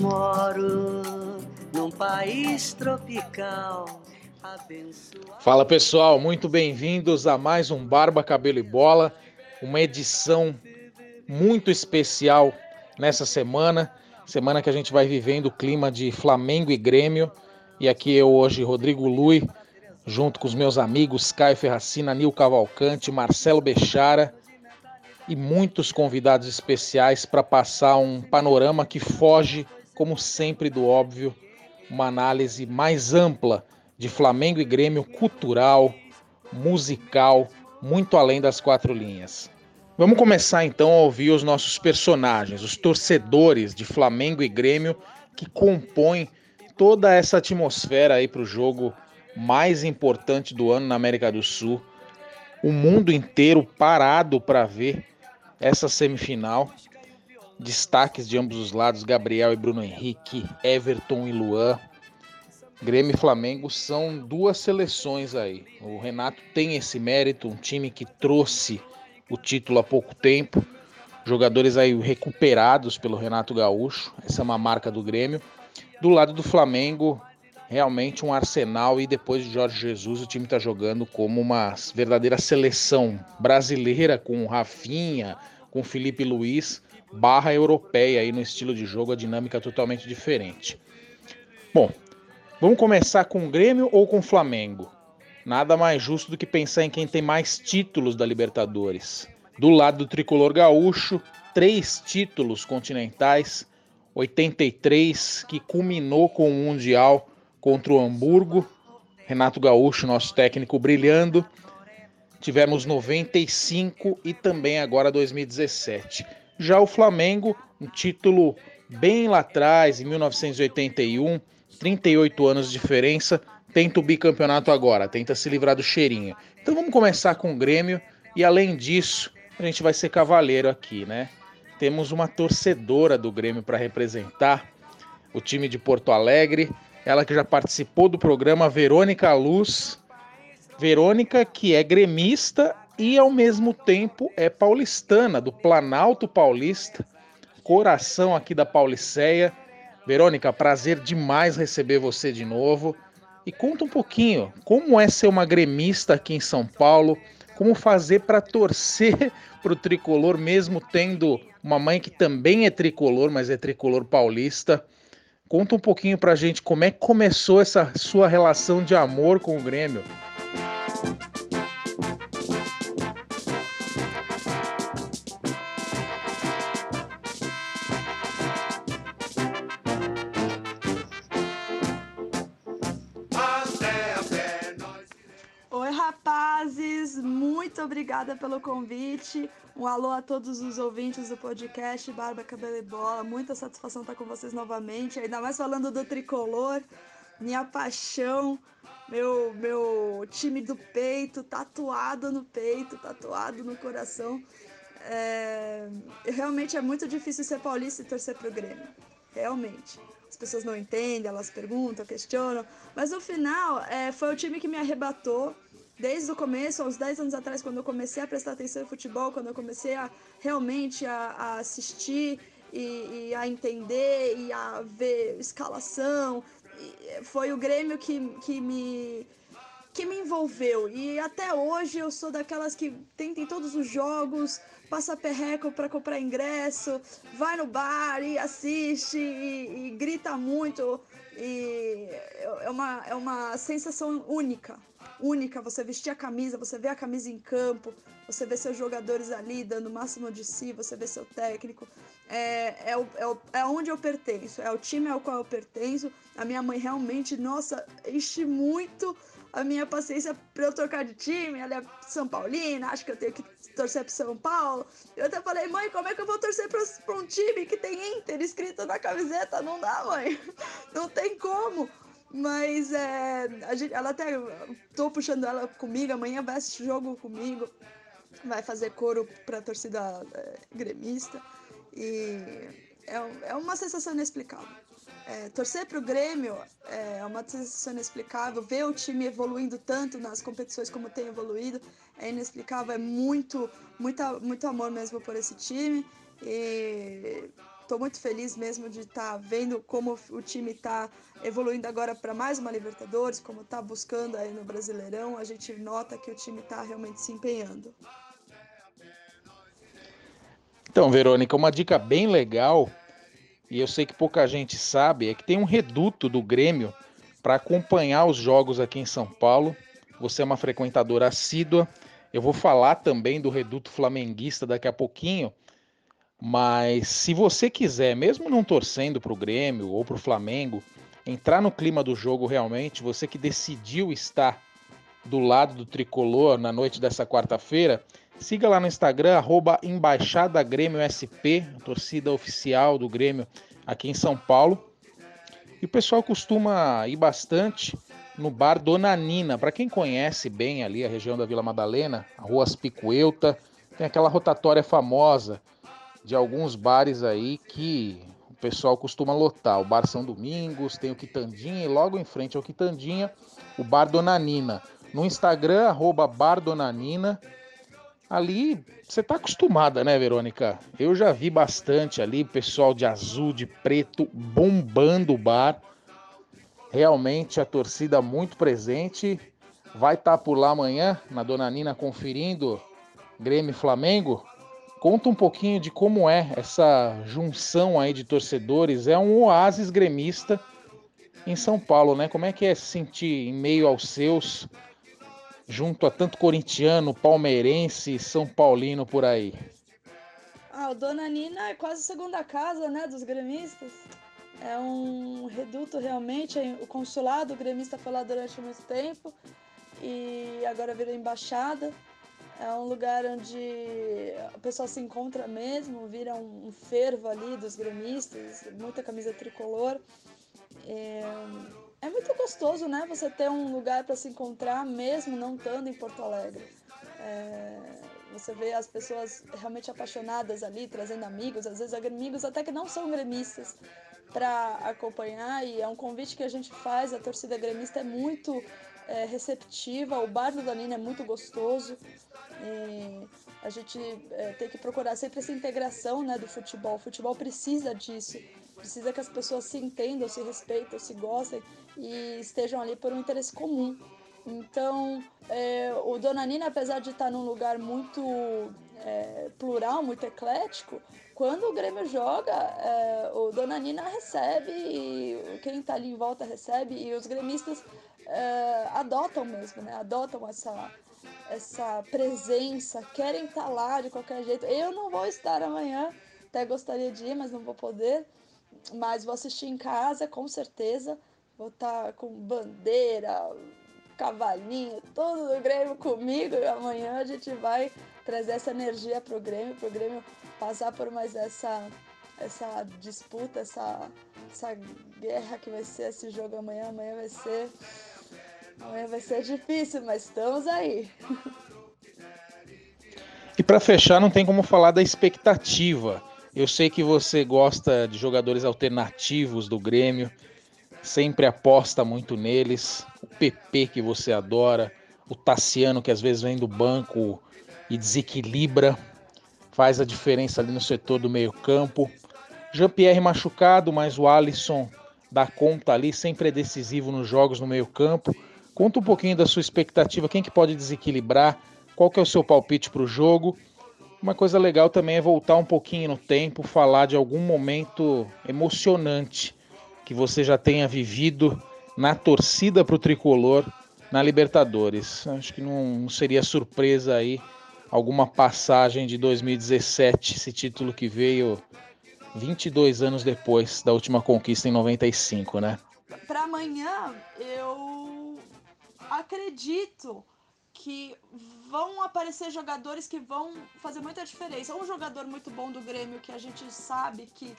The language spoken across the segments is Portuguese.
moro num país tropical. Fala pessoal, muito bem-vindos a mais um Barba, Cabelo e Bola, uma edição muito especial nessa semana, semana que a gente vai vivendo o clima de Flamengo e Grêmio. E aqui eu hoje, Rodrigo Lui, junto com os meus amigos Caio Ferracina, Nil Cavalcante, Marcelo Bechara e muitos convidados especiais para passar um panorama que foge, como sempre, do óbvio, uma análise mais ampla de Flamengo e Grêmio cultural, musical, muito além das quatro linhas. Vamos começar então a ouvir os nossos personagens, os torcedores de Flamengo e Grêmio que compõem toda essa atmosfera aí para o jogo mais importante do ano na América do Sul. O mundo inteiro parado para ver essa semifinal. Destaques de ambos os lados: Gabriel e Bruno Henrique, Everton e Luan. Grêmio e Flamengo são duas seleções aí. O Renato tem esse mérito, um time que trouxe o título há pouco tempo. Jogadores aí recuperados pelo Renato Gaúcho. Essa é uma marca do Grêmio. Do lado do Flamengo, realmente um arsenal e depois de Jorge Jesus o time está jogando como uma verdadeira seleção brasileira com Rafinha, com Felipe Luiz, barra europeia aí no estilo de jogo, a dinâmica totalmente diferente. Bom, vamos começar com o Grêmio ou com o Flamengo? Nada mais justo do que pensar em quem tem mais títulos da Libertadores. Do lado do tricolor gaúcho, três títulos continentais, 83, que culminou com o Mundial contra o Hamburgo. Renato Gaúcho, nosso técnico, brilhando. Tivemos 95 e também agora 2017. Já o Flamengo, um título bem lá atrás, em 1981, 38 anos de diferença, tenta o bicampeonato agora, tenta se livrar do cheirinho. Então vamos começar com o Grêmio e além disso, a gente vai ser cavaleiro aqui, né? Temos uma torcedora do Grêmio para representar o time de Porto Alegre, ela que já participou do programa Verônica Luz. Verônica, que é gremista e ao mesmo tempo é paulistana, do Planalto Paulista, coração aqui da Pauliceia. Verônica, prazer demais receber você de novo. E conta um pouquinho como é ser uma gremista aqui em São Paulo, como fazer para torcer para o tricolor, mesmo tendo uma mãe que também é tricolor, mas é tricolor paulista. Conta um pouquinho pra gente como é que começou essa sua relação de amor com o Grêmio. Obrigada pelo convite. Um alô a todos os ouvintes do podcast Barba, Cabelo e Bola. Muita satisfação estar com vocês novamente, ainda mais falando do tricolor, minha paixão, meu, meu time do peito, tatuado no peito, tatuado no coração. É... Realmente é muito difícil ser paulista e torcer pro Grêmio. Realmente. As pessoas não entendem, elas perguntam, questionam. Mas no final, é, foi o time que me arrebatou desde o começo, aos 10 anos atrás, quando eu comecei a prestar atenção em futebol, quando eu comecei a realmente a, a assistir e, e, a entender e a ver escalação, foi o Grêmio que, que me que me envolveu. E até hoje eu sou daquelas que tentem todos os jogos, passa perreco para comprar ingresso, vai no bar e assiste e, e grita muito e é uma, é uma sensação única única, você vestir a camisa, você vê a camisa em campo, você vê seus jogadores ali dando o máximo de si, você vê seu técnico. É, é, o, é, o, é onde eu pertenço, é o time ao qual eu pertenço. A minha mãe realmente, nossa, enche muito a minha paciência para eu trocar de time. Ela é São Paulina, acho que eu tenho que torcer para São Paulo. Eu até falei, mãe, como é que eu vou torcer para um time que tem Inter escrito na camiseta? Não dá, mãe. Não tem como. Mas é, gente, ela até. Tô puxando ela comigo, amanhã vai assistir jogo comigo, vai fazer coro pra torcida é, gremista. E é, é uma sensação inexplicável. É, torcer pro Grêmio é uma sensação inexplicável. Ver o time evoluindo tanto nas competições como tem evoluído é inexplicável. É muito, muito, muito amor mesmo por esse time. E Estou muito feliz mesmo de estar tá vendo como o time está evoluindo agora para mais uma Libertadores, como está buscando aí no Brasileirão. A gente nota que o time está realmente se empenhando. Então, Verônica, uma dica bem legal, e eu sei que pouca gente sabe, é que tem um reduto do Grêmio para acompanhar os jogos aqui em São Paulo. Você é uma frequentadora assídua. Eu vou falar também do reduto flamenguista daqui a pouquinho. Mas se você quiser, mesmo não torcendo para o Grêmio ou para o Flamengo, entrar no clima do jogo realmente, você que decidiu estar do lado do tricolor na noite dessa quarta-feira, Siga lá no Instagram, arroba Embaixada Grêmio SP, torcida oficial do Grêmio aqui em São Paulo. E o pessoal costuma ir bastante no bar Dona Nina. Para quem conhece bem ali a região da Vila Madalena, a Rua Aspicuelta, tem aquela rotatória famosa de alguns bares aí que o pessoal costuma lotar. O Bar São Domingos, tem o Quitandinha e logo em frente ao Quitandinha, o Bar Dona Nina. No Instagram, arroba Bar Dona Nina, Ali, você tá acostumada, né, Verônica? Eu já vi bastante ali, pessoal de azul, de preto, bombando o bar. Realmente a torcida muito presente. Vai estar tá por lá amanhã, na Dona Nina, conferindo Grêmio e Flamengo. Conta um pouquinho de como é essa junção aí de torcedores. É um oásis gremista em São Paulo, né? Como é que é se sentir em meio aos seus junto a tanto corintiano, palmeirense, São Paulino por aí? Ah, o Dona Nina é quase segunda casa, né, dos gremistas. É um reduto realmente, o consulado o gremista foi lá durante muito tempo e agora virou embaixada. É um lugar onde o pessoal se encontra mesmo, vira um, fervo ali dos gremistas, muita camisa tricolor. É é muito gostoso, né? Você ter um lugar para se encontrar, mesmo não estando em Porto Alegre. É, você vê as pessoas realmente apaixonadas ali, trazendo amigos, às vezes amigos até que não são gremistas, para acompanhar. E é um convite que a gente faz. A torcida gremista é muito é, receptiva. O bar do Danilo é muito gostoso. E a gente é, tem que procurar sempre essa integração né, do futebol. O futebol precisa disso. Precisa que as pessoas se entendam, se respeitem, se gostem e estejam ali por um interesse comum. Então, é, o Dona Nina, apesar de estar num lugar muito é, plural, muito eclético, quando o Grêmio joga, é, o Dona Nina recebe, e quem está ali em volta recebe, e os gremistas é, adotam mesmo, né? Adotam essa, essa presença, querem estar tá lá de qualquer jeito. Eu não vou estar amanhã, até gostaria de ir, mas não vou poder. Mas vou assistir em casa, com certeza. Vou estar com bandeira, cavalinho, todo do Grêmio comigo. E amanhã a gente vai trazer essa energia pro Grêmio, pro Grêmio passar por mais essa, essa disputa, essa, essa guerra que vai ser esse jogo amanhã. Amanhã vai ser. Amanhã vai ser difícil, mas estamos aí. E para fechar, não tem como falar da expectativa. Eu sei que você gosta de jogadores alternativos do Grêmio sempre aposta muito neles. O PP que você adora, o Tassiano que às vezes vem do banco e desequilibra, faz a diferença ali no setor do meio-campo. Jean-Pierre machucado, mas o Alisson dá conta ali, sempre é decisivo nos jogos no meio-campo. Conta um pouquinho da sua expectativa, quem que pode desequilibrar, qual que é o seu palpite para o jogo. Uma coisa legal também é voltar um pouquinho no tempo, falar de algum momento emocionante que você já tenha vivido na torcida para o tricolor na Libertadores. Acho que não, seria surpresa aí alguma passagem de 2017, esse título que veio 22 anos depois da última conquista em 95, né? Para amanhã, eu acredito que vão aparecer jogadores que vão fazer muita diferença. Um jogador muito bom do Grêmio que a gente sabe que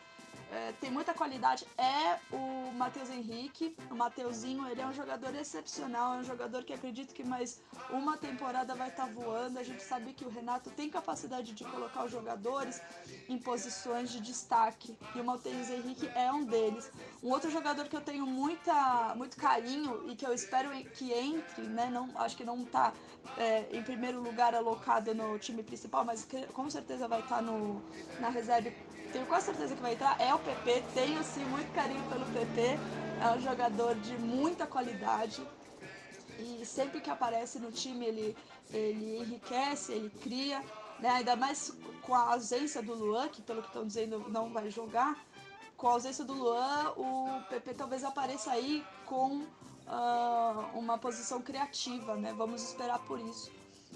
é, tem muita qualidade é o Matheus Henrique. O Mateuzinho, ele é um jogador excepcional, é um jogador que acredito que mais uma temporada vai estar tá voando. A gente sabe que o Renato tem capacidade de colocar os jogadores em posições de destaque e o Matheus Henrique é um deles. Um outro jogador que eu tenho muita, muito carinho e que eu espero que entre, né? Não, acho que não está é, em primeiro lugar alocado no time principal, mas que, com certeza vai estar tá no, na reserva tenho quase certeza que vai entrar, é o PP. Tenho sim muito carinho pelo PP. É um jogador de muita qualidade. E sempre que aparece no time ele, ele enriquece, ele cria. Né? Ainda mais com a ausência do Luan, que pelo que estão dizendo não vai jogar. Com a ausência do Luan, o PP talvez apareça aí com uh, uma posição criativa, né? Vamos esperar por isso.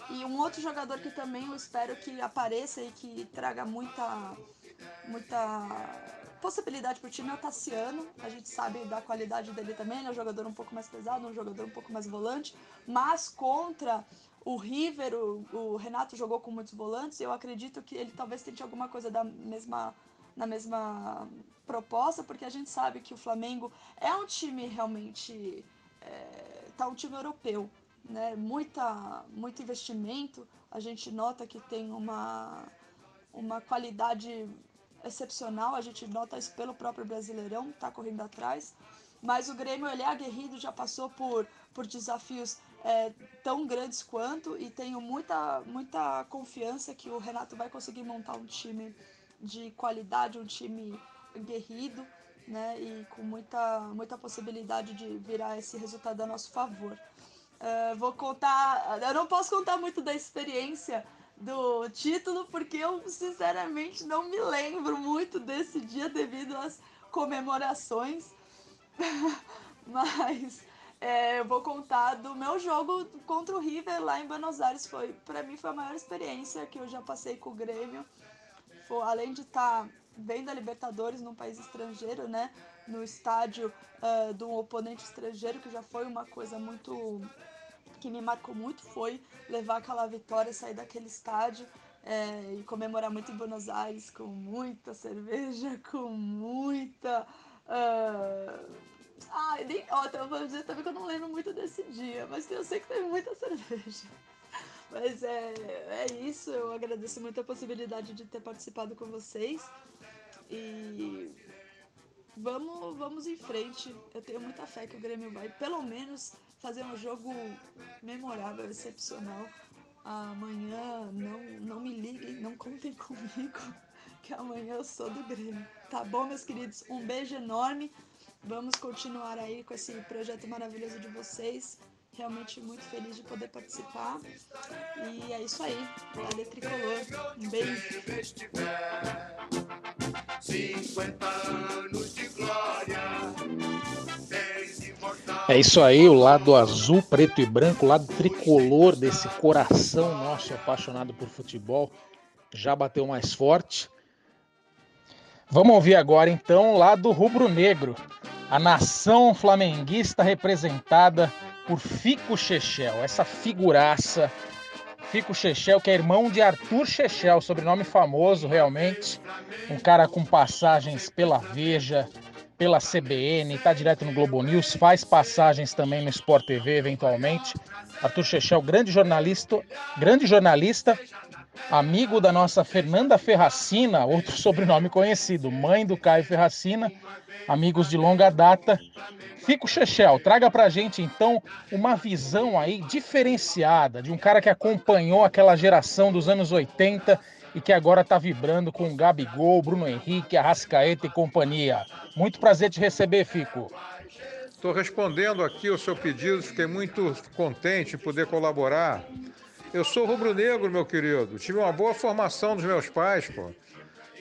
E um outro jogador que também eu espero que apareça e que traga muita muita possibilidade para o time é o Tassiano. A gente sabe da qualidade dele também, ele é um jogador um pouco mais pesado, um jogador um pouco mais volante, mas contra o River, o, o Renato jogou com muitos volantes, eu acredito que ele talvez tente alguma coisa da mesma na mesma proposta, porque a gente sabe que o Flamengo é um time realmente é, tá um time europeu, né? Muita muito investimento, a gente nota que tem uma uma qualidade excepcional, a gente nota isso pelo próprio Brasileirão, tá correndo atrás. Mas o Grêmio ele é aguerrido, já passou por, por desafios é, tão grandes quanto e tenho muita, muita confiança que o Renato vai conseguir montar um time de qualidade, um time aguerrido, né? E com muita, muita possibilidade de virar esse resultado a nosso favor. Uh, vou contar, eu não posso contar muito da experiência do título, porque eu sinceramente não me lembro muito desse dia devido às comemorações. Mas é, eu vou contar do meu jogo contra o River lá em Buenos Aires. Foi, para mim foi a maior experiência que eu já passei com o Grêmio. Foi, além de estar tá vendo a Libertadores num país estrangeiro, né? No estádio uh, de um oponente estrangeiro, que já foi uma coisa muito que me marcou muito foi levar aquela vitória, sair daquele estádio é, e comemorar muito em Buenos Aires com muita cerveja, com muita. Uh... Ah, nem. Ó, então, vou dizer também que eu não lembro muito desse dia, mas eu sei que teve muita cerveja. Mas é, é isso, eu agradeço muito a possibilidade de ter participado com vocês. E vamos, vamos em frente. Eu tenho muita fé que o Grêmio vai, pelo menos, fazer um jogo memorável, excepcional. Amanhã não, não me liguem, não contem comigo, que amanhã eu sou do Grêmio. Tá bom, meus queridos? Um beijo enorme. Vamos continuar aí com esse projeto maravilhoso de vocês. Realmente muito feliz de poder participar. E é isso aí. Valeu, Tricolor. Um beijo. 50 anos de É isso aí, o lado azul, preto e branco, o lado tricolor desse coração nosso apaixonado por futebol já bateu mais forte. Vamos ouvir agora então o lado rubro-negro, a nação flamenguista representada por Fico Chechel, essa figuraça. Fico Chechel, que é irmão de Arthur Chechel, sobrenome famoso realmente, um cara com passagens pela Veja, pela CBN, está direto no Globo News, faz passagens também no Sport TV eventualmente. Arthur Chechel, grande jornalista, grande jornalista, amigo da nossa Fernanda Ferracina, outro sobrenome conhecido, mãe do Caio Ferracina, amigos de longa data. Fico Chechel, traga pra gente então uma visão aí diferenciada de um cara que acompanhou aquela geração dos anos 80 e que agora está vibrando com Gabigol, Bruno Henrique, Arrascaeta e companhia. Muito prazer te receber, Fico. Estou respondendo aqui o seu pedido, fiquei muito contente em poder colaborar. Eu sou rubro-negro, meu querido. Tive uma boa formação dos meus pais, pô.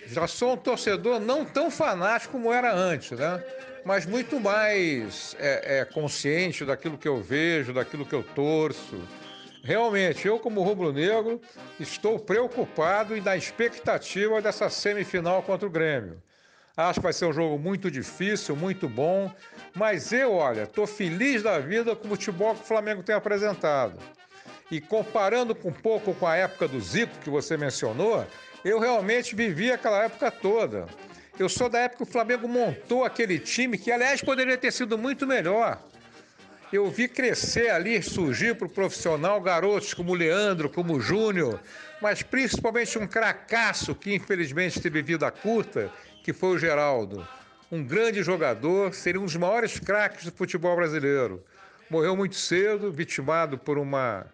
Já sou um torcedor não tão fanático como era antes, né? Mas muito mais é, é, consciente daquilo que eu vejo, daquilo que eu torço. Realmente, eu como rubro-negro estou preocupado e na expectativa dessa semifinal contra o Grêmio. Acho que vai ser um jogo muito difícil, muito bom, mas eu, olha, estou feliz da vida com o futebol que o Flamengo tem apresentado. E comparando um pouco com a época do Zico que você mencionou, eu realmente vivi aquela época toda. Eu sou da época que o Flamengo montou aquele time que, aliás, poderia ter sido muito melhor. Eu vi crescer ali, surgir para o profissional garotos como o Leandro, como o Júnior, mas principalmente um cracaço que infelizmente teve vida curta, que foi o Geraldo. Um grande jogador, seria um dos maiores craques do futebol brasileiro. Morreu muito cedo, vitimado por uma,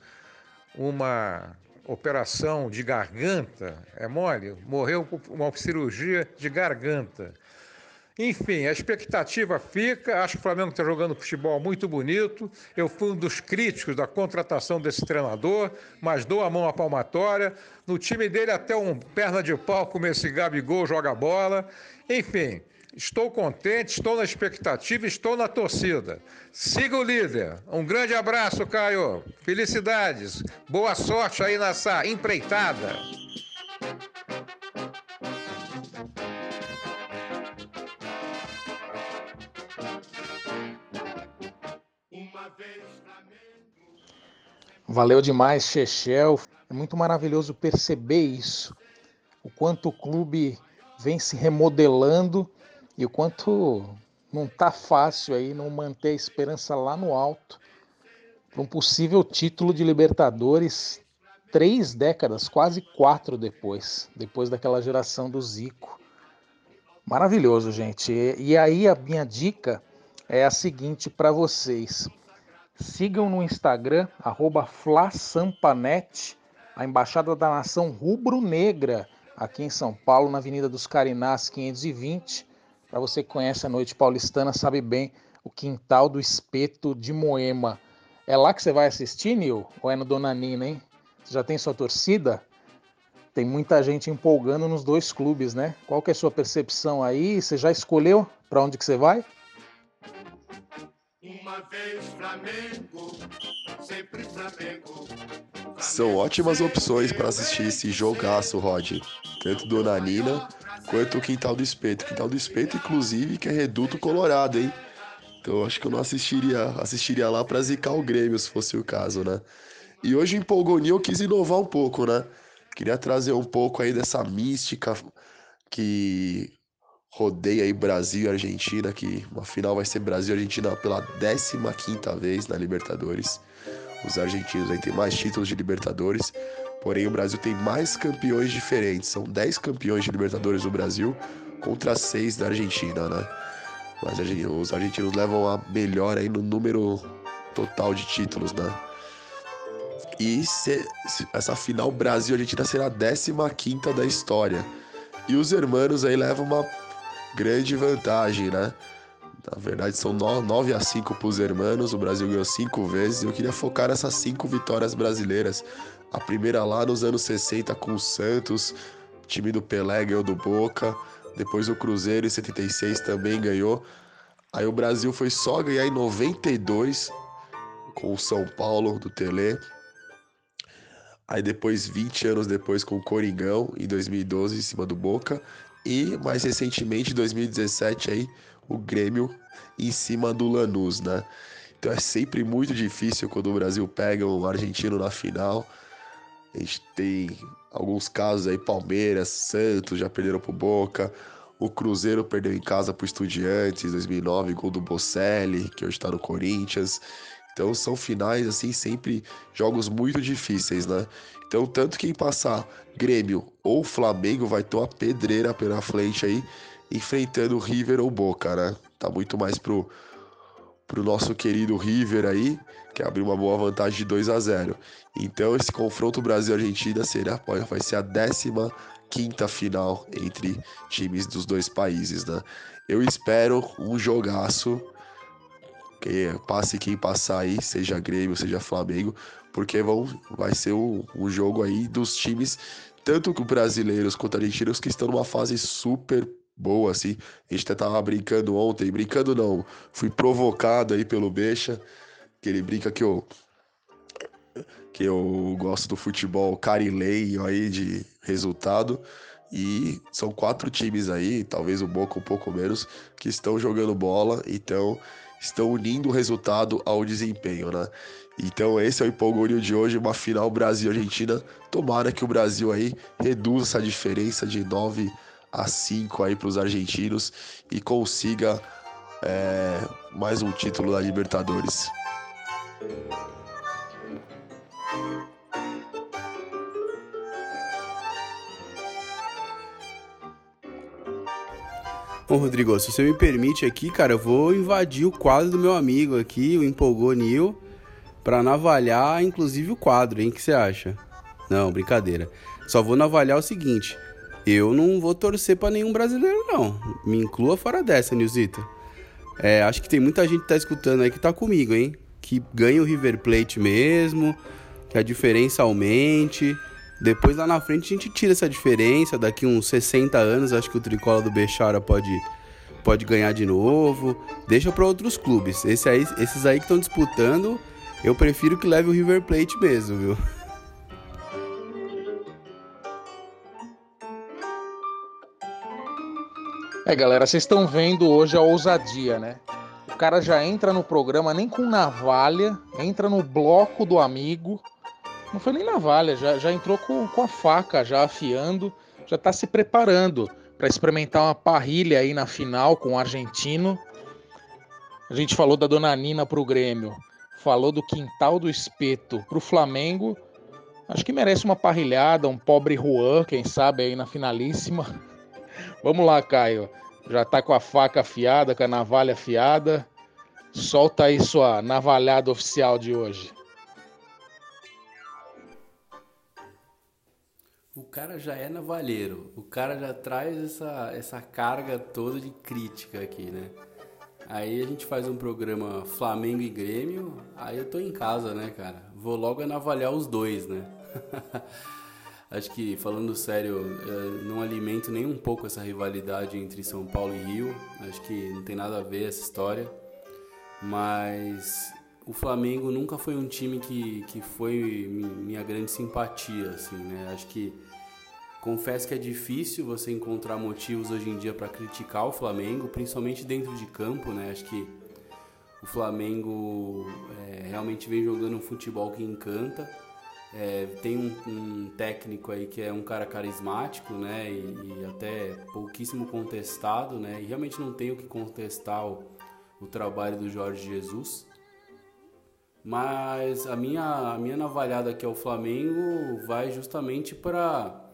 uma operação de garganta, é mole? Morreu por uma cirurgia de garganta. Enfim, a expectativa fica. Acho que o Flamengo está jogando futebol muito bonito. Eu fui um dos críticos da contratação desse treinador, mas dou a mão à palmatória. No time dele, até um perna de pau como esse Gabigol joga bola. Enfim, estou contente, estou na expectativa, estou na torcida. Siga o líder. Um grande abraço, Caio. Felicidades. Boa sorte aí nessa empreitada. Valeu demais, Chechel. É muito maravilhoso perceber isso. O quanto o clube vem se remodelando e o quanto não tá fácil aí não manter a esperança lá no alto para um possível título de Libertadores três décadas, quase quatro depois, depois daquela geração do Zico. Maravilhoso, gente. E aí a minha dica é a seguinte para vocês. Sigam no Instagram, FlaSampanet, a Embaixada da Nação Rubro-Negra, aqui em São Paulo, na Avenida dos Carinás, 520. Para você que conhece a noite paulistana, sabe bem o quintal do espeto de Moema. É lá que você vai assistir, Nil? Ou é no Dona Nina, hein? Você já tem sua torcida? Tem muita gente empolgando nos dois clubes, né? Qual que é a sua percepção aí? Você já escolheu para onde que você vai? Uma vez Flamengo, sempre Flamengo. São ótimas opções para assistir esse jogaço, Rod. Tanto do Nanina quanto o Quintal do Espeto. Quintal do Espeto, inclusive, que é reduto colorado, hein? Então acho que eu não assistiria, assistiria lá para zicar o Grêmio, se fosse o caso, né? E hoje em Polgoni eu quis inovar um pouco, né? Queria trazer um pouco aí dessa mística que rodeia aí Brasil e Argentina, que uma final vai ser Brasil e Argentina pela 15ª vez na Libertadores. Os argentinos aí têm mais títulos de Libertadores, porém o Brasil tem mais campeões diferentes. São 10 campeões de Libertadores no Brasil contra 6 da Argentina, né? Mas os argentinos levam a melhor aí no número total de títulos, né? E se, se, essa final Brasil-Argentina será a 15ª da história. E os hermanos aí levam uma grande vantagem, né? Na verdade, são 9 a 5 para os hermanos. O Brasil ganhou cinco vezes. Eu queria focar nessas cinco vitórias brasileiras. A primeira lá nos anos 60 com o Santos, time do Pelé ganhou do Boca. Depois o Cruzeiro em 76 também ganhou. Aí o Brasil foi só ganhar em 92 com o São Paulo do Tele. Aí depois, 20 anos depois, com o Coringão, em 2012, em cima do Boca. E mais recentemente, em 2017, aí, o Grêmio em cima do Lanús, né? Então é sempre muito difícil quando o Brasil pega um argentino na final. A gente tem alguns casos aí, Palmeiras, Santos já perderam pro Boca. O Cruzeiro perdeu em casa pro Estudiantes 2009, gol do Bocelli, que hoje tá no Corinthians. Então são finais assim sempre jogos muito difíceis, né? Então, tanto quem passar Grêmio ou Flamengo vai ter uma pedreira pela frente aí, enfrentando River ou Boca, né? Tá muito mais pro, pro nosso querido River aí, que abriu uma boa vantagem de 2 a 0 Então, esse confronto Brasil-Argentina será, vai ser a 15 quinta final entre times dos dois países, né? Eu espero um jogaço passe quem passar aí, seja Grêmio, seja Flamengo, porque vão, vai ser um, um jogo aí dos times, tanto que brasileiros quanto argentinos, que estão numa fase super boa, assim. A gente até tava brincando ontem, brincando não, fui provocado aí pelo Beixa, que ele brinca que eu que eu gosto do futebol carileiro aí de resultado. E são quatro times aí, talvez o Boca um pouco menos, que estão jogando bola, então estão unindo o resultado ao desempenho, né? Então esse é o empolgônio de hoje, uma final Brasil-Argentina. Tomara que o Brasil aí reduza essa diferença de 9 a 5 aí para os argentinos e consiga é, mais um título da Libertadores. Bom, Rodrigo, se você me permite aqui, cara, eu vou invadir o quadro do meu amigo aqui, o Empolgou Nil, para navalhar, inclusive, o quadro, hein? O que você acha? Não, brincadeira. Só vou navalhar o seguinte: eu não vou torcer para nenhum brasileiro, não. Me inclua fora dessa, Nilzito. É, acho que tem muita gente que tá escutando aí que tá comigo, hein? Que ganha o River Plate mesmo, que a diferença aumente. Depois lá na frente a gente tira essa diferença. Daqui uns 60 anos, acho que o Tricola do Bechara pode, pode ganhar de novo. Deixa para outros clubes. Esse aí, esses aí que estão disputando, eu prefiro que leve o River Plate mesmo, viu? É, galera, vocês estão vendo hoje a ousadia, né? O cara já entra no programa nem com navalha, entra no bloco do amigo. Não foi nem navalha, já, já entrou com, com a faca, já afiando, já tá se preparando para experimentar uma parrilha aí na final com o argentino. A gente falou da Dona Nina pro Grêmio, falou do quintal do espeto pro Flamengo. Acho que merece uma parrilhada, um pobre Juan, quem sabe aí na finalíssima. Vamos lá, Caio. Já tá com a faca afiada, com a navalha afiada. Solta aí sua navalhada oficial de hoje. O cara já é navalheiro. O cara já traz essa, essa carga toda de crítica aqui, né? Aí a gente faz um programa Flamengo e Grêmio, aí eu tô em casa, né, cara? Vou logo navalhar os dois, né? Acho que, falando sério, não alimento nem um pouco essa rivalidade entre São Paulo e Rio. Acho que não tem nada a ver essa história. Mas o Flamengo nunca foi um time que, que foi minha grande simpatia, assim, né? Acho que confesso que é difícil você encontrar motivos hoje em dia para criticar o Flamengo, principalmente dentro de campo, né? Acho que o Flamengo é, realmente vem jogando um futebol que encanta é, tem um, um, técnico aí que é um cara carismático, né? E, e, até pouquíssimo contestado, né? E realmente não tenho que contestar o, o trabalho do Jorge Jesus. Mas a minha, a minha navalhada aqui ao Flamengo vai justamente para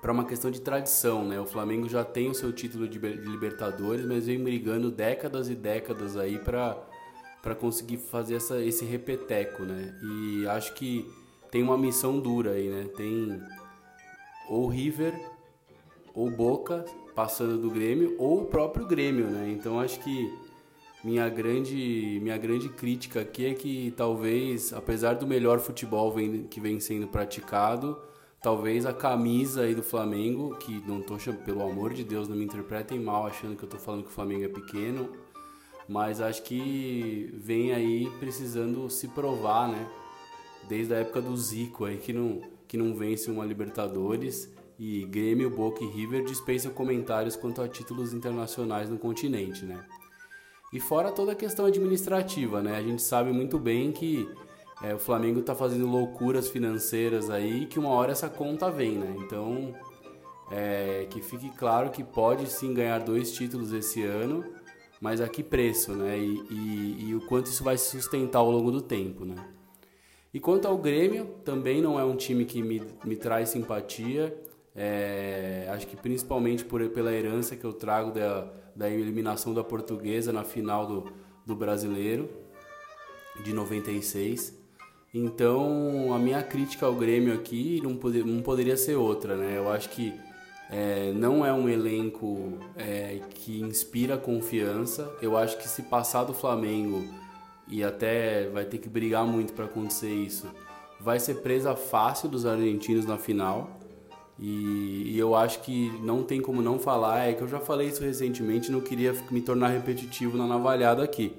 para uma questão de tradição, né? O Flamengo já tem o seu título de Libertadores, mas vem brigando décadas e décadas aí para para conseguir fazer essa, esse repeteco, né? E acho que tem uma missão dura aí, né? Tem ou River ou Boca passando do Grêmio ou o próprio Grêmio, né? Então acho que minha grande minha grande crítica aqui é que talvez, apesar do melhor futebol que vem sendo praticado, talvez a camisa aí do Flamengo, que não tô pelo amor de Deus, não me interpretem mal achando que eu tô falando que o Flamengo é pequeno, mas acho que vem aí precisando se provar, né? Desde a época do Zico aí que não, que não vence uma Libertadores e Grêmio, Boca e River dispensam comentários quanto a títulos internacionais no continente, né? E fora toda a questão administrativa, né? A gente sabe muito bem que é, o Flamengo está fazendo loucuras financeiras aí que uma hora essa conta vem, né? Então, é, que fique claro que pode sim ganhar dois títulos esse ano, mas a que preço, né? E, e, e, o quanto isso vai se sustentar ao longo do tempo, né? E quanto ao Grêmio, também não é um time que me, me traz simpatia. É, acho que principalmente por, pela herança que eu trago da, da eliminação da portuguesa na final do, do brasileiro de 96. Então a minha crítica ao Grêmio aqui não, não poderia ser outra, né? Eu acho que é, não é um elenco é, que inspira confiança. Eu acho que se passar do Flamengo e até vai ter que brigar muito para acontecer isso, vai ser presa fácil dos argentinos na final. E, e, eu acho que não tem como não falar, é que eu já falei isso recentemente, não queria me tornar repetitivo na navalhada aqui.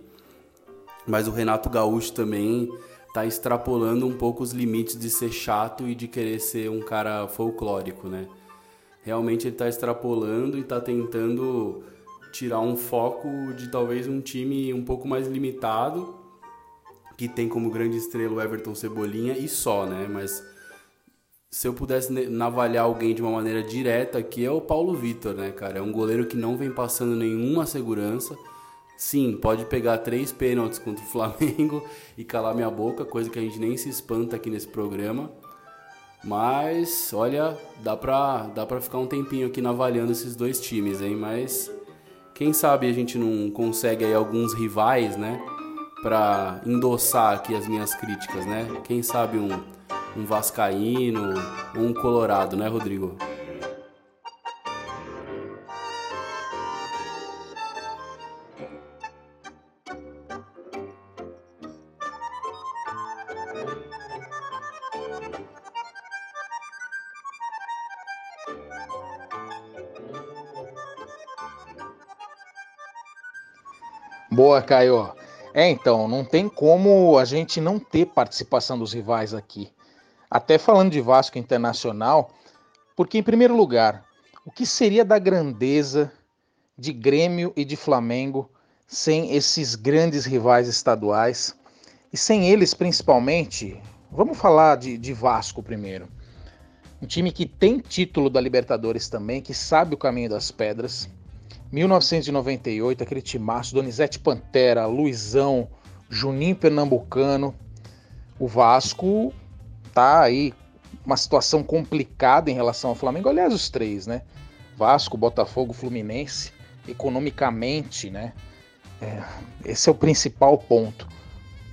Mas o Renato Gaúcho também está extrapolando um pouco os limites de ser chato e de querer ser um cara folclórico, né? realmente ele está extrapolando e está tentando tirar um foco de talvez um time um pouco mais limitado, que tem como grande estrela o Everton Cebolinha e só, né? Mas se eu pudesse navalhar alguém de uma maneira direta aqui é o Paulo Vitor, né, cara? É um goleiro que não vem passando nenhuma segurança. Sim, pode pegar três pênaltis contra o Flamengo e calar minha boca, coisa que a gente nem se espanta aqui nesse programa. Mas, olha, dá pra, dá pra ficar um tempinho aqui navaliando esses dois times, hein? Mas quem sabe a gente não consegue aí alguns rivais, né? Pra endossar aqui as minhas críticas, né? Quem sabe um, um Vascaíno, um Colorado, né, Rodrigo? Boa, Caio. É, então, não tem como a gente não ter participação dos rivais aqui. Até falando de Vasco Internacional, porque, em primeiro lugar, o que seria da grandeza de Grêmio e de Flamengo sem esses grandes rivais estaduais? E sem eles, principalmente, vamos falar de, de Vasco primeiro. Um time que tem título da Libertadores também, que sabe o caminho das pedras, 1998, aquele timaço, Donizete Pantera, Luizão, Juninho Pernambucano. O Vasco tá aí uma situação complicada em relação ao Flamengo. Aliás, os três, né? Vasco, Botafogo, Fluminense, economicamente, né? É, esse é o principal ponto.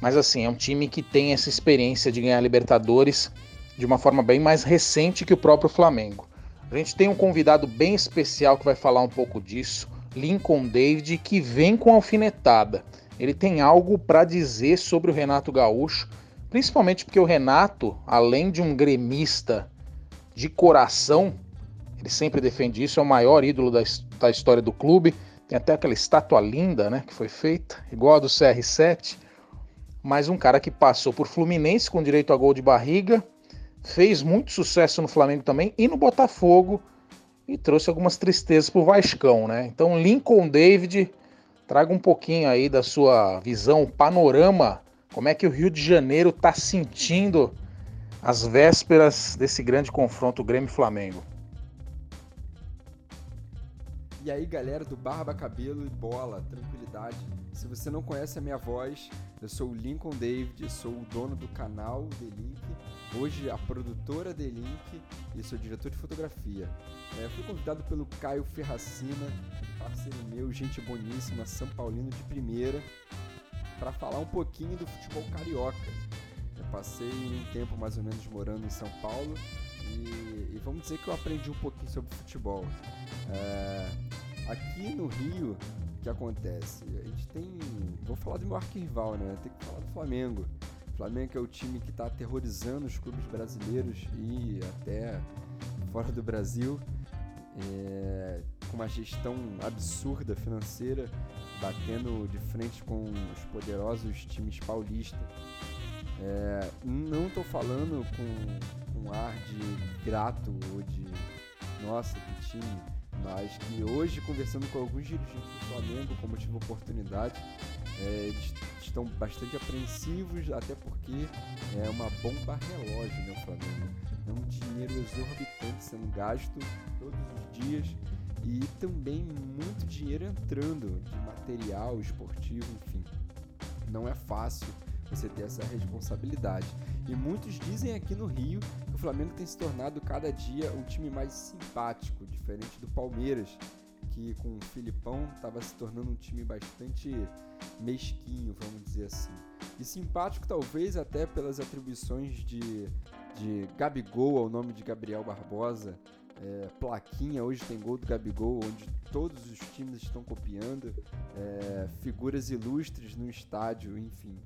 Mas assim, é um time que tem essa experiência de ganhar Libertadores de uma forma bem mais recente que o próprio Flamengo. A gente tem um convidado bem especial que vai falar um pouco disso, Lincoln David, que vem com alfinetada. Ele tem algo para dizer sobre o Renato Gaúcho, principalmente porque o Renato, além de um gremista de coração, ele sempre defende isso, é o maior ídolo da, da história do clube. Tem até aquela estátua linda, né, que foi feita, igual a do CR7. Mas um cara que passou por Fluminense com direito a gol de barriga, fez muito sucesso no Flamengo também e no Botafogo e trouxe algumas tristezas pro Vascão, né? Então, Lincoln David, traga um pouquinho aí da sua visão, panorama, como é que o Rio de Janeiro está sentindo as vésperas desse grande confronto Grêmio-Flamengo. E aí, galera do Barba, Cabelo e Bola, tranquilidade. Se você não conhece a minha voz, eu sou o Lincoln David, sou o dono do canal The Link, hoje a produtora The Link e sou diretor de fotografia. É, fui convidado pelo Caio Ferracina, parceiro meu, gente boníssima, São Paulino de primeira, para falar um pouquinho do futebol carioca. Eu passei um tempo mais ou menos morando em São Paulo e, e vamos dizer que eu aprendi um pouquinho sobre futebol. É, aqui no Rio, o que acontece? A gente tem. Vou falar do meu arquirrival, né? Tem que falar do Flamengo. Flamengo é o time que está aterrorizando os clubes brasileiros e até fora do Brasil. É, com uma gestão absurda financeira, batendo de frente com os poderosos times paulistas. É, não estou falando com um ar de grato ou de nossa, que time, mas que hoje, conversando com alguns dirigentes do Flamengo, como tive oportunidade, é, eles estão bastante apreensivos, até porque é uma bomba relógio, né, o Flamengo. É um dinheiro exorbitante sendo gasto todos os dias e também muito dinheiro entrando de material esportivo, enfim. Não é fácil você ter essa responsabilidade. E muitos dizem aqui no Rio que o Flamengo tem se tornado cada dia um time mais simpático, diferente do Palmeiras, que com o Filipão estava se tornando um time bastante mesquinho, vamos dizer assim. E simpático talvez até pelas atribuições de, de Gabigol ao nome de Gabriel Barbosa, é, plaquinha, hoje tem gol do Gabigol, onde todos os times estão copiando, é, figuras ilustres no estádio, enfim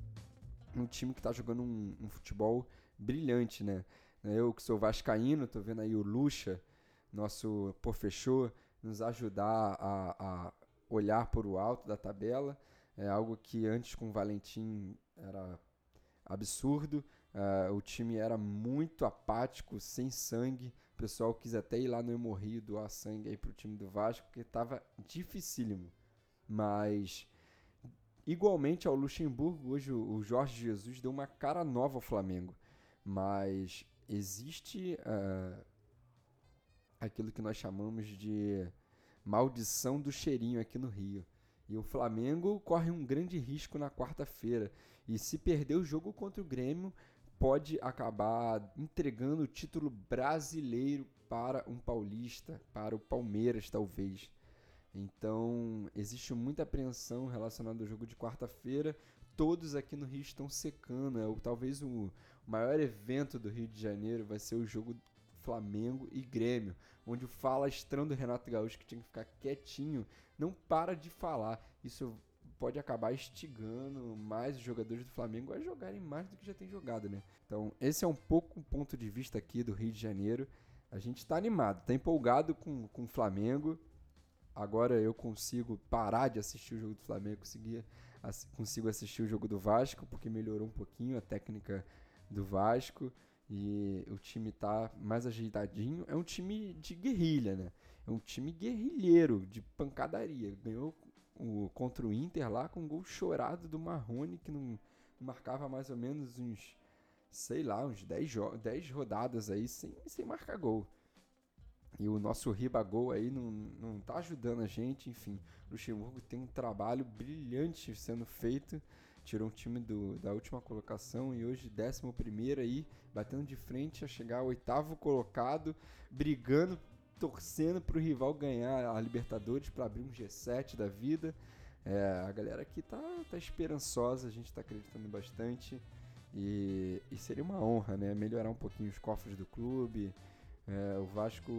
um time que está jogando um, um, futebol brilhante, né? Eu que sou vascaíno, tô vendo aí o Lucha, nosso professor, nos ajudar a, a olhar por o alto da tabela. É algo que antes com o Valentim era absurdo. Uh, o time era muito apático, sem sangue. O pessoal quis até ir lá no Hemorrio doar sangue aí pro time do Vasco, porque estava dificílimo. Mas Igualmente ao Luxemburgo, hoje o Jorge Jesus deu uma cara nova ao Flamengo. Mas existe uh, aquilo que nós chamamos de maldição do cheirinho aqui no Rio. E o Flamengo corre um grande risco na quarta-feira. E se perder o jogo contra o Grêmio, pode acabar entregando o título brasileiro para um paulista, para o Palmeiras, talvez. Então, existe muita apreensão relacionada ao jogo de quarta-feira. Todos aqui no Rio estão secando. É o, talvez o maior evento do Rio de Janeiro vai ser o jogo Flamengo e Grêmio, onde o falastrão do Renato Gaúcho, que tinha que ficar quietinho, não para de falar. Isso pode acabar instigando mais os jogadores do Flamengo a jogarem mais do que já tem jogado, né? Então, esse é um pouco o ponto de vista aqui do Rio de Janeiro. A gente está animado, está empolgado com, com o Flamengo. Agora eu consigo parar de assistir o jogo do Flamengo, conseguir, ass, consigo assistir o jogo do Vasco, porque melhorou um pouquinho a técnica do Vasco e o time tá mais ajeitadinho. É um time de guerrilha, né? É um time guerrilheiro, de pancadaria. Ganhou o, contra o Inter lá com um gol chorado do Marrone, que não, marcava mais ou menos uns, sei lá, uns 10, 10 rodadas aí sem, sem marcar gol. E o nosso Ribagol aí não, não tá ajudando a gente, enfim. O Luxemburgo tem um trabalho brilhante sendo feito tirou um time do, da última colocação e hoje décimo primeiro aí, batendo de frente a chegar ao oitavo colocado, brigando, torcendo para o rival ganhar a Libertadores para abrir um G7 da vida. É, a galera aqui tá, tá esperançosa, a gente está acreditando bastante e, e, seria uma honra, né? Melhorar um pouquinho os cofres do clube. É, o Vasco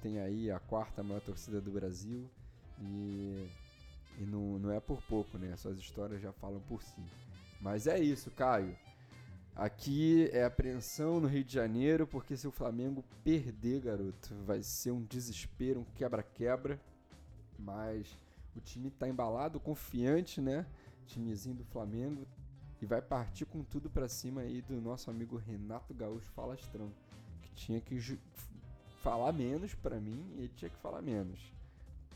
tem aí a quarta maior torcida do Brasil e e não, não é por pouco, né? Suas histórias já falam por si. Mas é isso, Caio. Aqui é apreensão no Rio de Janeiro, porque se o Flamengo perder, garoto, vai ser um desespero, um quebra-quebra. Mas o time tá embalado, confiante, né? Timezinho do Flamengo. E vai partir com tudo para cima aí do nosso amigo Renato Gaúcho Falastrão. Que tinha que falar menos para mim ele tinha que falar menos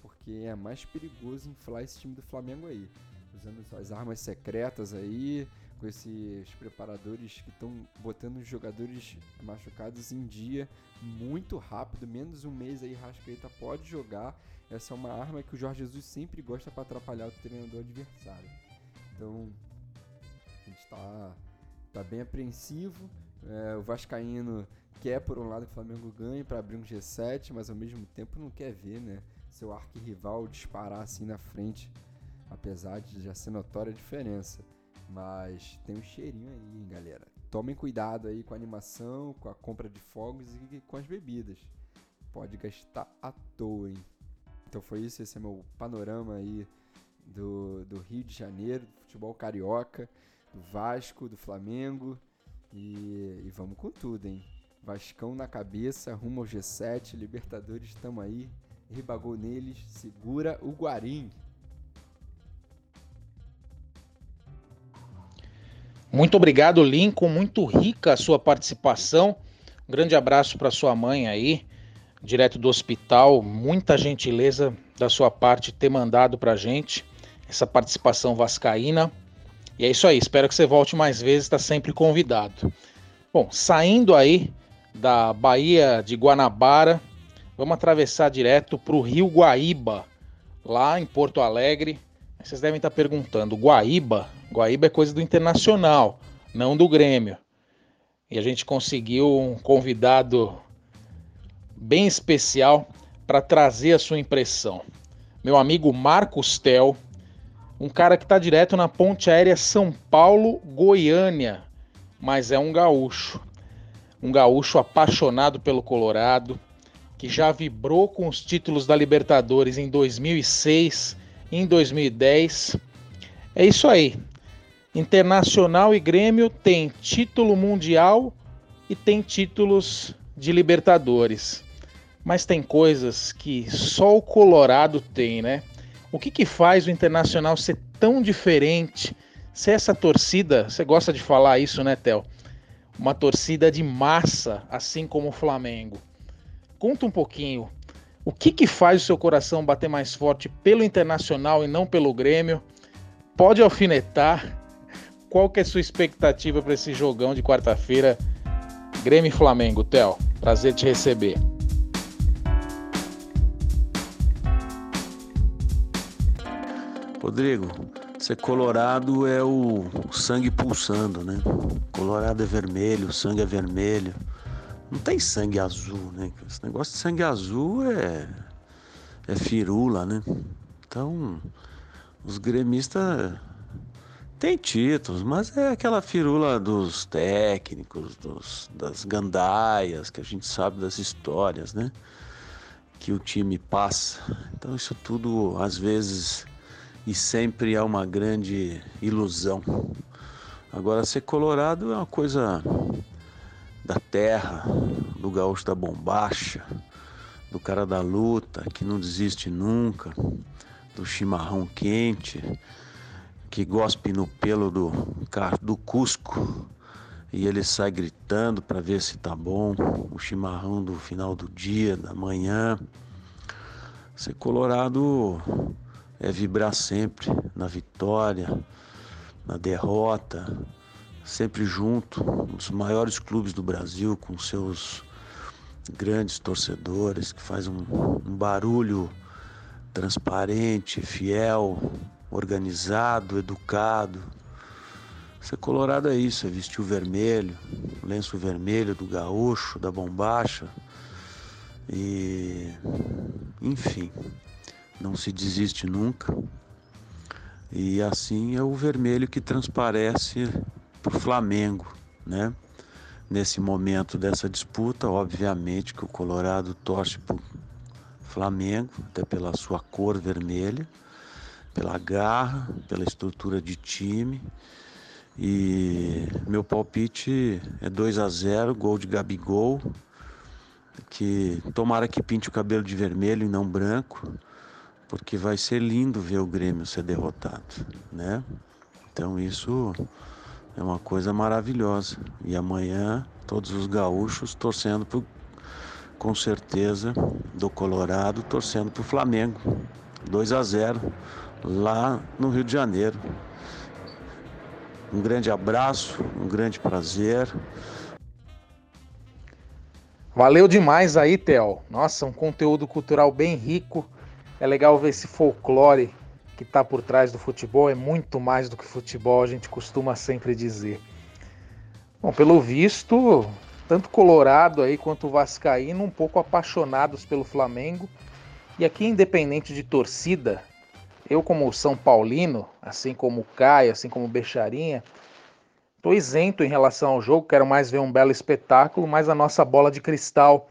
porque é mais perigoso inflar esse time do Flamengo aí. Usando as armas secretas aí, com esses preparadores que estão botando os jogadores machucados em dia muito rápido, menos um mês aí Rascaeta pode jogar. Essa é uma arma que o Jorge Jesus sempre gosta para atrapalhar o treinador adversário. Então, a gente está tá bem apreensivo. É, o Vascaíno quer, por um lado, que o Flamengo ganhe para abrir um G7, mas ao mesmo tempo não quer ver, né? seu arquirrival disparar assim na frente, apesar de já ser notória a diferença. Mas tem um cheirinho aí, hein, galera. Tomem cuidado aí com a animação, com a compra de fogos e com as bebidas. Pode gastar à toa, hein? Então foi isso, esse é meu panorama aí do, do Rio de Janeiro, do futebol carioca, do Vasco, do Flamengo. E, e vamos com tudo, hein? Vascão na cabeça, rumo ao G7, Libertadores, estamos aí ribagou neles, segura o Guarim. Muito obrigado, Lincoln. Muito rica a sua participação. Um grande abraço para sua mãe aí, direto do hospital. Muita gentileza da sua parte ter mandado para gente essa participação vascaína. E é isso aí. Espero que você volte mais vezes. Está sempre convidado. Bom, saindo aí da Bahia de Guanabara, Vamos atravessar direto para o Rio Guaíba, lá em Porto Alegre. Vocês devem estar perguntando, Guaíba? Guaíba é coisa do Internacional, não do Grêmio. E a gente conseguiu um convidado bem especial para trazer a sua impressão. Meu amigo Marcos Tel, um cara que está direto na ponte aérea São Paulo-Goiânia, mas é um gaúcho. Um gaúcho apaixonado pelo Colorado, que já vibrou com os títulos da Libertadores em 2006 e em 2010. É isso aí. Internacional e Grêmio tem título mundial e tem títulos de Libertadores. Mas tem coisas que só o Colorado tem, né? O que, que faz o Internacional ser tão diferente? Se essa torcida, você gosta de falar isso, né, Tel? Uma torcida de massa, assim como o Flamengo. Conta um pouquinho. O que, que faz o seu coração bater mais forte pelo Internacional e não pelo Grêmio? Pode alfinetar. Qual que é a sua expectativa para esse jogão de quarta-feira Grêmio e Flamengo, Theo. Prazer te receber. Rodrigo, ser colorado é o sangue pulsando, né? Colorado é vermelho, o sangue é vermelho. Não tem sangue azul, né? Esse negócio de sangue azul é, é firula, né? Então, os gremistas têm títulos, mas é aquela firula dos técnicos, dos, das gandaias, que a gente sabe das histórias, né? Que o time passa. Então, isso tudo, às vezes, e sempre é uma grande ilusão. Agora, ser colorado é uma coisa da terra, do gaúcho da bombacha, do cara da luta, que não desiste nunca, do chimarrão quente, que gospe no pelo do, do Cusco e ele sai gritando para ver se tá bom, o chimarrão do final do dia, da manhã. Ser colorado é vibrar sempre na vitória, na derrota, sempre junto, um dos maiores clubes do Brasil, com seus grandes torcedores, que faz um, um barulho transparente, fiel, organizado, educado. Ser colorado é isso, é vestir o vermelho, o lenço vermelho do gaúcho, da bombacha. E enfim, não se desiste nunca. E assim é o vermelho que transparece para o Flamengo, né? Nesse momento dessa disputa, obviamente que o Colorado torce para o Flamengo, até pela sua cor vermelha, pela garra, pela estrutura de time. E meu palpite é 2 a 0, gol de Gabigol, que tomara que pinte o cabelo de vermelho e não branco porque vai ser lindo ver o Grêmio ser derrotado, né? Então isso é uma coisa maravilhosa. E amanhã todos os gaúchos torcendo pro, com certeza do Colorado torcendo para o Flamengo. 2 a 0 lá no Rio de Janeiro. Um grande abraço, um grande prazer. Valeu demais aí, Theo. Nossa, um conteúdo cultural bem rico é legal ver esse folclore que está por trás do futebol. É muito mais do que futebol, a gente costuma sempre dizer. Bom, pelo visto, tanto Colorado aí quanto Vascaíno um pouco apaixonados pelo Flamengo. E aqui, independente de torcida, eu como São Paulino, assim como o Caio, assim como o Becharinha, estou isento em relação ao jogo, quero mais ver um belo espetáculo, mas a nossa bola de cristal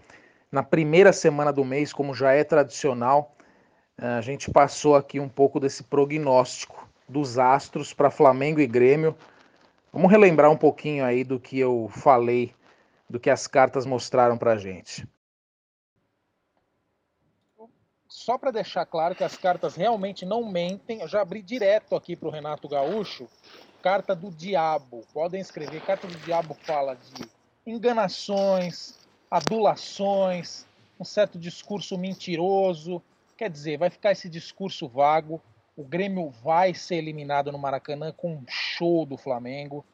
na primeira semana do mês, como já é tradicional, a gente passou aqui um pouco desse prognóstico dos astros para Flamengo e Grêmio. Vamos relembrar um pouquinho aí do que eu falei, do que as cartas mostraram para a gente. Só para deixar claro que as cartas realmente não mentem, eu já abri direto aqui para o Renato Gaúcho, carta do diabo. Podem escrever, carta do diabo fala de enganações, adulações, um certo discurso mentiroso, Quer dizer, vai ficar esse discurso vago. O Grêmio vai ser eliminado no Maracanã com um show do Flamengo.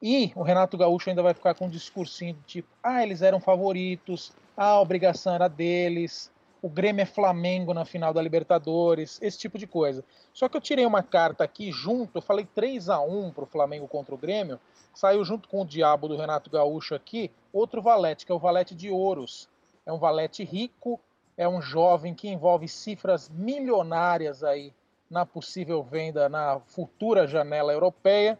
E o Renato Gaúcho ainda vai ficar com um discursinho do tipo: ah, eles eram favoritos, a obrigação era deles, o Grêmio é Flamengo na final da Libertadores, esse tipo de coisa. Só que eu tirei uma carta aqui junto, eu falei 3 a 1 para o Flamengo contra o Grêmio, saiu junto com o diabo do Renato Gaúcho aqui, outro valete, que é o valete de ouros. É um valete rico, é um jovem que envolve cifras milionárias aí na possível venda na futura janela europeia.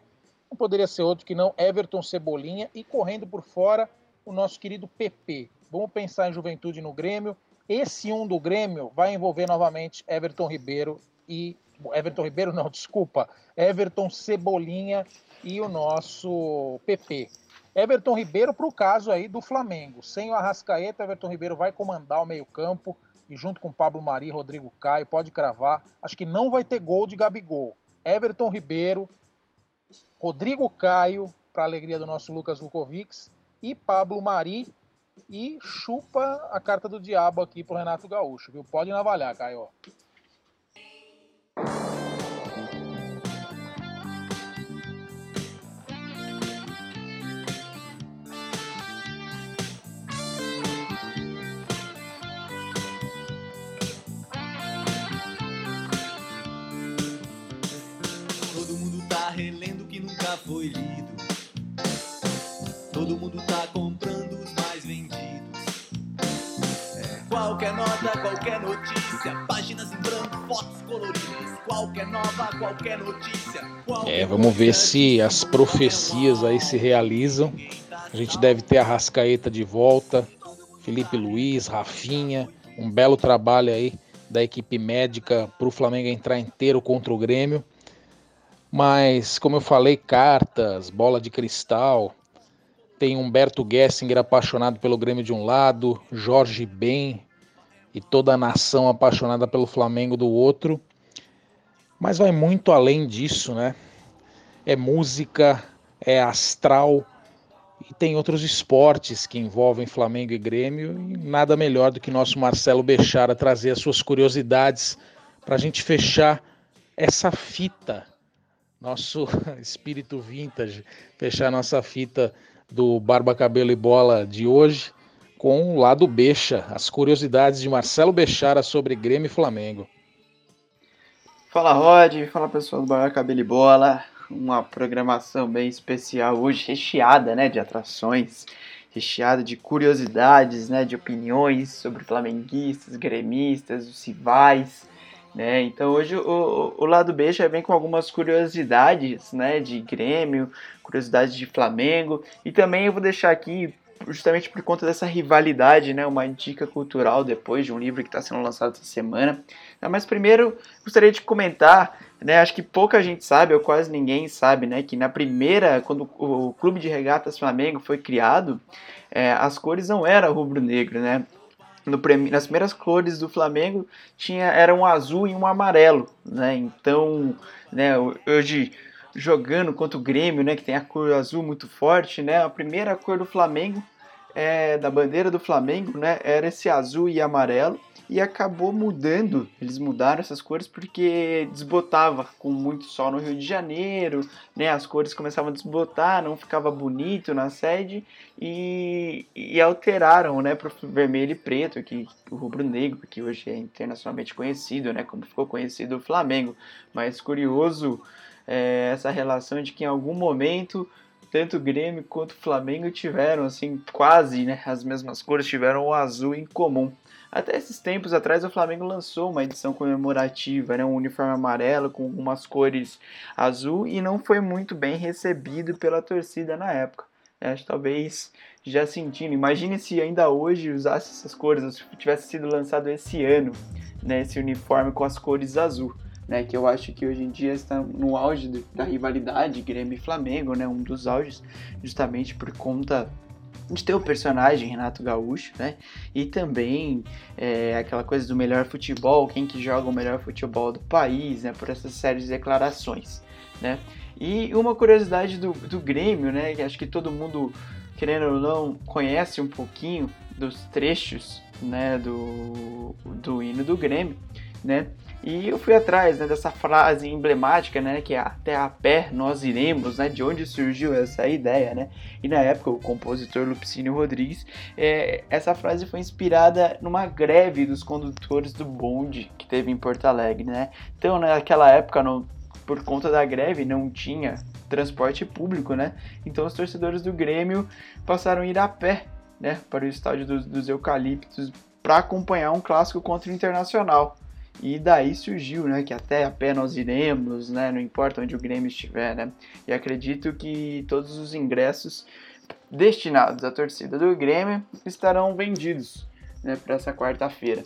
Não poderia ser outro que não Everton Cebolinha e correndo por fora o nosso querido PP. Vamos pensar em juventude no Grêmio. Esse um do Grêmio vai envolver novamente Everton Ribeiro e. Everton Ribeiro, não, desculpa. Everton Cebolinha e o nosso PP. Everton Ribeiro para o caso aí do Flamengo. Sem o Arrascaeta, Everton Ribeiro vai comandar o meio-campo e junto com Pablo Mari, Rodrigo Caio, pode cravar. Acho que não vai ter gol de Gabigol. Everton Ribeiro, Rodrigo Caio, para alegria do nosso Lucas Vukovics, e Pablo Mari. E chupa a carta do diabo aqui pro Renato Gaúcho, viu? Pode navalhar, Caio. Todo mundo tá comprando os mais vendidos. É, qualquer nota, qualquer notícia, páginas em branco, fotos coloridas. Qualquer nova, qualquer notícia. Qualquer é, vamos ver se as profecias aí se realizam. A gente deve ter a Rascaeta de volta, Felipe Luiz, Rafinha, um belo trabalho aí da equipe médica para o Flamengo entrar inteiro contra o Grêmio. Mas, como eu falei, cartas, bola de cristal. Tem Humberto Gessinger apaixonado pelo Grêmio de um lado, Jorge Ben e toda a nação apaixonada pelo Flamengo do outro. Mas vai muito além disso, né? É música, é astral e tem outros esportes que envolvem Flamengo e Grêmio. E nada melhor do que nosso Marcelo Bechara trazer as suas curiosidades para a gente fechar essa fita nosso espírito vintage, fechar nossa fita do Barba Cabelo e Bola de hoje com o lado Becha, as curiosidades de Marcelo Bechara sobre Grêmio e Flamengo. Fala Rod, fala pessoal do Barba Cabelo e Bola, uma programação bem especial hoje, recheada né, de atrações, recheada de curiosidades, né, de opiniões sobre flamenguistas, gremistas, os rivais, né? Então hoje o, o lado B já vem com algumas curiosidades né, de Grêmio, curiosidades de Flamengo, e também eu vou deixar aqui, justamente por conta dessa rivalidade, né, uma dica cultural depois de um livro que está sendo lançado essa semana. Mas primeiro gostaria de comentar, né, acho que pouca gente sabe, ou quase ninguém sabe, né, que na primeira, quando o Clube de Regatas Flamengo foi criado, é, as cores não eram rubro-negro, né? No, nas primeiras cores do Flamengo tinha era um azul e um amarelo, né? Então, né, hoje jogando contra o Grêmio, né, que tem a cor azul muito forte, né? A primeira cor do Flamengo é da bandeira do Flamengo, né, era esse azul e amarelo e acabou mudando. Eles mudaram essas cores porque desbotava com muito sol no Rio de Janeiro, né? As cores começavam a desbotar, não ficava bonito na sede e, e alteraram, né, para vermelho e preto, que o rubro-negro, que hoje é internacionalmente conhecido, né, como ficou conhecido o Flamengo. Mas curioso é, essa relação de que em algum momento tanto o Grêmio quanto o Flamengo tiveram assim quase né, as mesmas cores, tiveram o azul em comum. Até esses tempos atrás o Flamengo lançou uma edição comemorativa, né, um uniforme amarelo com algumas cores azul e não foi muito bem recebido pela torcida na época. É, acho talvez já sentindo. Imagine se ainda hoje usasse essas cores, se tivesse sido lançado esse ano, né, esse uniforme com as cores azul. Né, que eu acho que hoje em dia está no auge da rivalidade Grêmio e Flamengo, né, um dos auges, justamente por conta de ter o personagem Renato Gaúcho, né? E também é, aquela coisa do melhor futebol, quem que joga o melhor futebol do país, né? Por essas séries de declarações, né? E uma curiosidade do, do Grêmio, né? Que acho que todo mundo, querendo ou não, conhece um pouquinho dos trechos, né? Do, do hino do Grêmio, né? E eu fui atrás né, dessa frase emblemática, né, que é até a pé nós iremos, né, de onde surgiu essa ideia, né? E na época o compositor Lupicínio Rodrigues, é, essa frase foi inspirada numa greve dos condutores do bonde que teve em Porto Alegre, né? Então naquela época, por conta da greve, não tinha transporte público, né? Então os torcedores do Grêmio passaram a ir a pé, né, para o estádio dos Eucaliptos para acompanhar um clássico contra o Internacional. E daí surgiu, né, que até a pé nós iremos, né, não importa onde o Grêmio estiver, né. E acredito que todos os ingressos destinados à torcida do Grêmio estarão vendidos, né, para essa quarta-feira.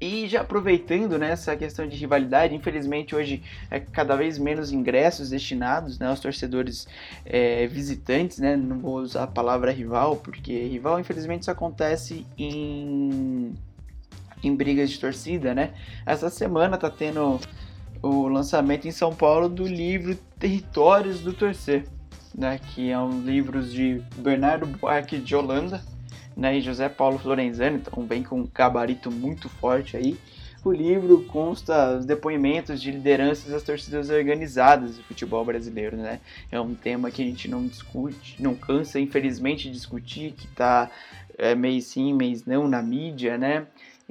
E já aproveitando né, essa questão de rivalidade, infelizmente hoje é cada vez menos ingressos destinados né, aos torcedores é, visitantes, né, não vou usar a palavra rival, porque rival infelizmente isso acontece em em brigas de torcida, né? Essa semana tá tendo o lançamento em São Paulo do livro Territórios do Torcer, né? Que é um livro de Bernardo Buarque de Holanda, né? E José Paulo Florenzano, então vem com um gabarito muito forte aí. O livro consta os depoimentos de lideranças das torcidas organizadas do futebol brasileiro, né? É um tema que a gente não discute, não cansa, infelizmente, de discutir, que tá é, mês sim, mês não na mídia, né?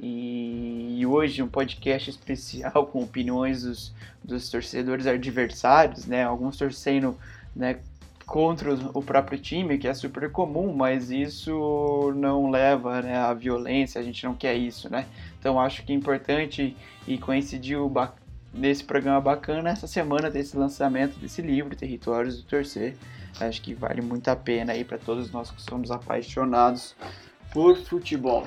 E, hoje um podcast especial com opiniões dos, dos torcedores adversários, né? Alguns torcendo né, contra o próprio time, que é super comum, mas isso não leva né, à violência, a gente não quer isso, né? Então acho que é importante e coincidiu nesse programa bacana essa semana desse lançamento desse livro, Territórios do Torcer. Acho que vale muito a pena aí para todos nós que somos apaixonados por futebol.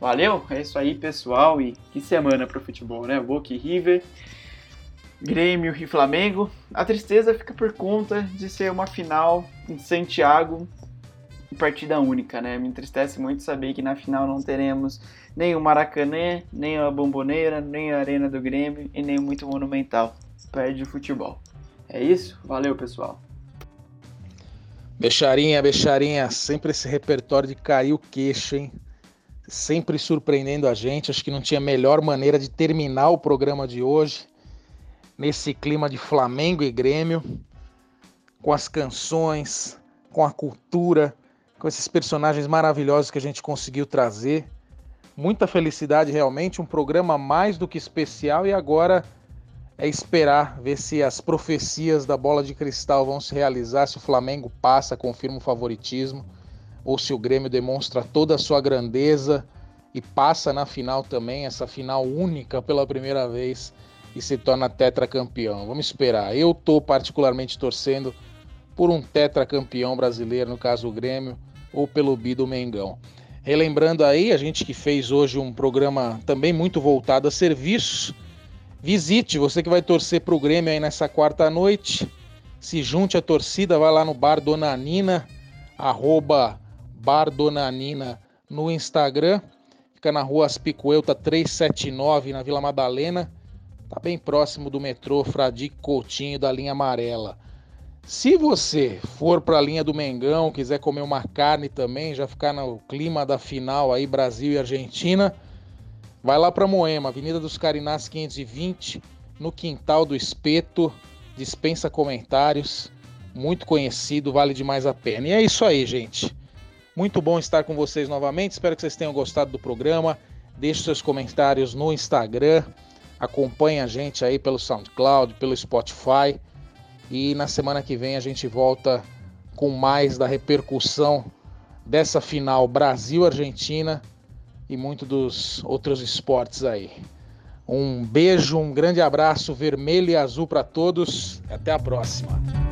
Valeu? É isso aí, pessoal. E que semana para o futebol, né? Boca e River, Grêmio e Flamengo. A tristeza fica por conta de ser uma final em Santiago, partida única, né? Me entristece muito saber que na final não teremos nem o Maracanã, nem a Bomboneira, nem a Arena do Grêmio e nem muito Monumental. Perde o futebol. É isso? Valeu, pessoal. Becharinha, Becharinha, sempre esse repertório de cair o queixo, hein? Sempre surpreendendo a gente. Acho que não tinha melhor maneira de terminar o programa de hoje nesse clima de Flamengo e Grêmio, com as canções, com a cultura, com esses personagens maravilhosos que a gente conseguiu trazer. Muita felicidade realmente, um programa mais do que especial e agora é esperar ver se as profecias da bola de cristal vão se realizar, se o Flamengo passa, confirma o favoritismo, ou se o Grêmio demonstra toda a sua grandeza e passa na final também, essa final única pela primeira vez e se torna tetracampeão. Vamos esperar. Eu estou particularmente torcendo por um tetracampeão brasileiro, no caso o Grêmio, ou pelo Bi do Mengão. Relembrando aí, a gente que fez hoje um programa também muito voltado a serviços Visite, você que vai torcer para o Grêmio aí nessa quarta noite. Se junte à torcida, vai lá no Bar Dona Nina, arroba Bar Dona Nina no Instagram. Fica na rua Aspicuelta 379, na Vila Madalena. Tá bem próximo do metrô Fradique Coutinho da linha amarela. Se você for para a linha do Mengão, quiser comer uma carne também, já ficar no clima da final aí Brasil e Argentina, Vai lá para Moema, Avenida dos Carinás 520, no quintal do Espeto. Dispensa comentários. Muito conhecido, vale demais a pena. E é isso aí, gente. Muito bom estar com vocês novamente. Espero que vocês tenham gostado do programa. Deixe seus comentários no Instagram. Acompanhe a gente aí pelo SoundCloud, pelo Spotify. E na semana que vem a gente volta com mais da repercussão dessa final Brasil-Argentina e muito dos outros esportes aí. Um beijo, um grande abraço vermelho e azul para todos. Até a próxima.